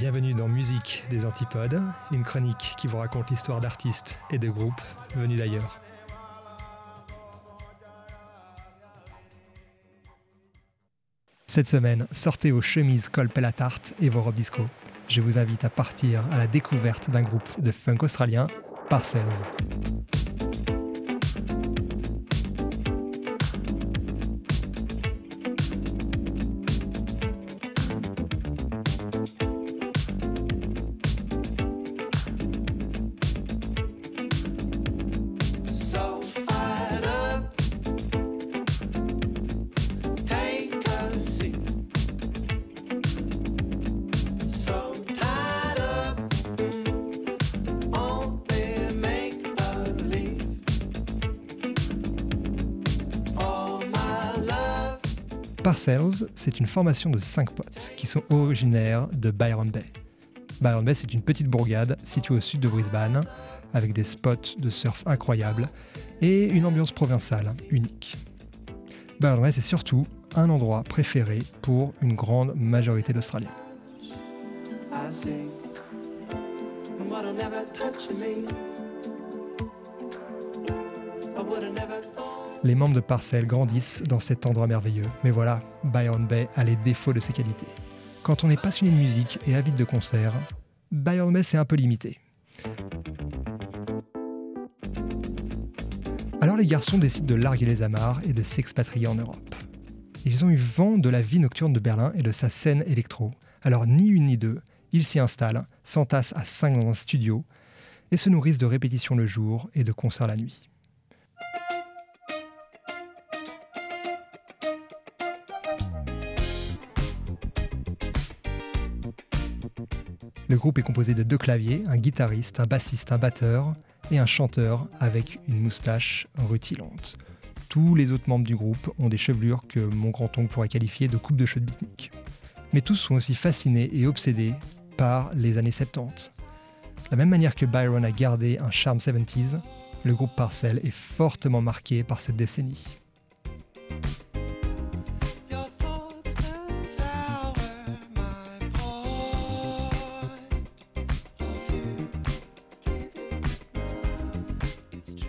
Bienvenue dans Musique des Antipodes, une chronique qui vous raconte l'histoire d'artistes et de groupes venus d'ailleurs. Cette semaine, sortez vos chemises col à tarte et vos robes disco. Je vous invite à partir à la découverte d'un groupe de funk australien, Parcells. Parcells, c'est une formation de cinq potes qui sont originaires de Byron Bay. Byron Bay, c'est une petite bourgade située au sud de Brisbane, avec des spots de surf incroyables et une ambiance provinciale unique. Byron Bay, c'est surtout un endroit préféré pour une grande majorité d'Australiens. Les membres de Parcelles grandissent dans cet endroit merveilleux, mais voilà, Byron Bay a les défauts de ses qualités. Quand on est passionné de musique et avide de concerts, Byron Bay c'est un peu limité. Alors les garçons décident de larguer les amarres et de s'expatrier en Europe. Ils ont eu vent de la vie nocturne de Berlin et de sa scène électro. Alors ni une ni deux, ils s'y installent, s'entassent à cinq dans un studio et se nourrissent de répétitions le jour et de concerts la nuit. Le groupe est composé de deux claviers, un guitariste, un bassiste, un batteur et un chanteur avec une moustache rutilante. Tous les autres membres du groupe ont des chevelures que mon grand-oncle pourrait qualifier de coupe de cheveux de. Mais tous sont aussi fascinés et obsédés par les années 70. De la même manière que Byron a gardé un charme 70s, le groupe Parcel est fortement marqué par cette décennie.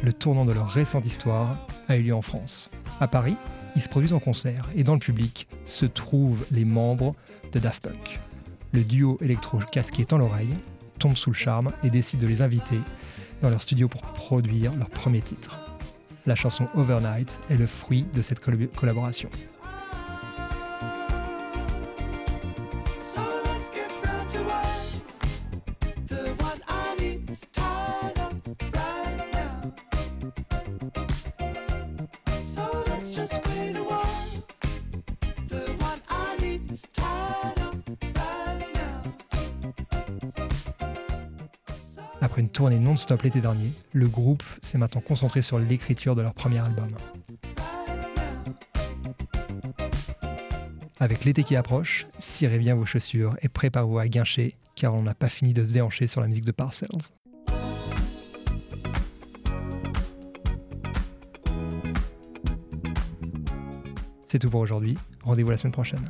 Le tournant de leur récente histoire a eu lieu en France. À Paris, ils se produisent en concert et dans le public se trouvent les membres de Daft Punk. Le duo électro casqué dans l'oreille tombe sous le charme et décide de les inviter dans leur studio pour produire leur premier titre. La chanson Overnight est le fruit de cette collaboration. Après une tournée non-stop l'été dernier, le groupe s'est maintenant concentré sur l'écriture de leur premier album. Avec l'été qui approche, cirez bien vos chaussures et préparez-vous à guincher, car on n'a pas fini de se déhancher sur la musique de Parcells. C'est tout pour aujourd'hui, rendez-vous la semaine prochaine.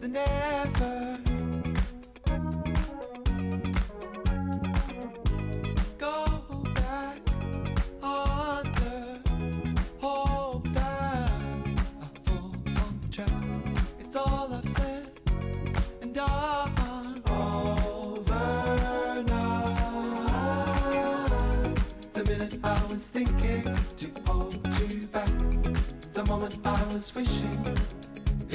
than ever. Go back the whole. I fall on the track. It's all I've said and done. Over now. The minute I was thinking to hold you back. The moment I was wishing